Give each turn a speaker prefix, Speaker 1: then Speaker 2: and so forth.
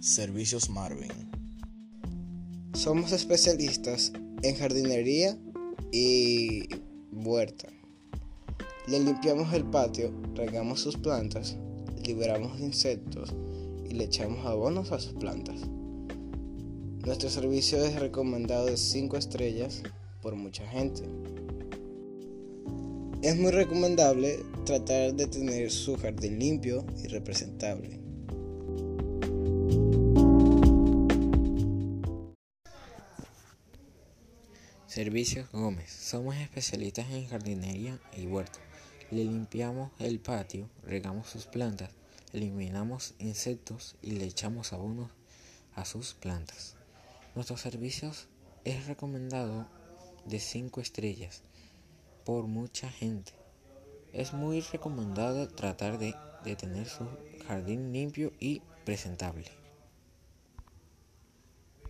Speaker 1: Servicios Marvin.
Speaker 2: Somos especialistas en jardinería y huerta. Le limpiamos el patio, regamos sus plantas, liberamos insectos y le echamos abonos a sus plantas. Nuestro servicio es recomendado de 5 estrellas por mucha gente. Es muy recomendable tratar de tener su jardín limpio y representable.
Speaker 3: Servicios Gómez. Somos especialistas en jardinería y huerta. Le limpiamos el patio, regamos sus plantas, eliminamos insectos y le echamos abonos a sus plantas. Nuestros servicios es recomendado de 5 estrellas por mucha gente. Es muy recomendado tratar de, de tener su jardín limpio y presentable.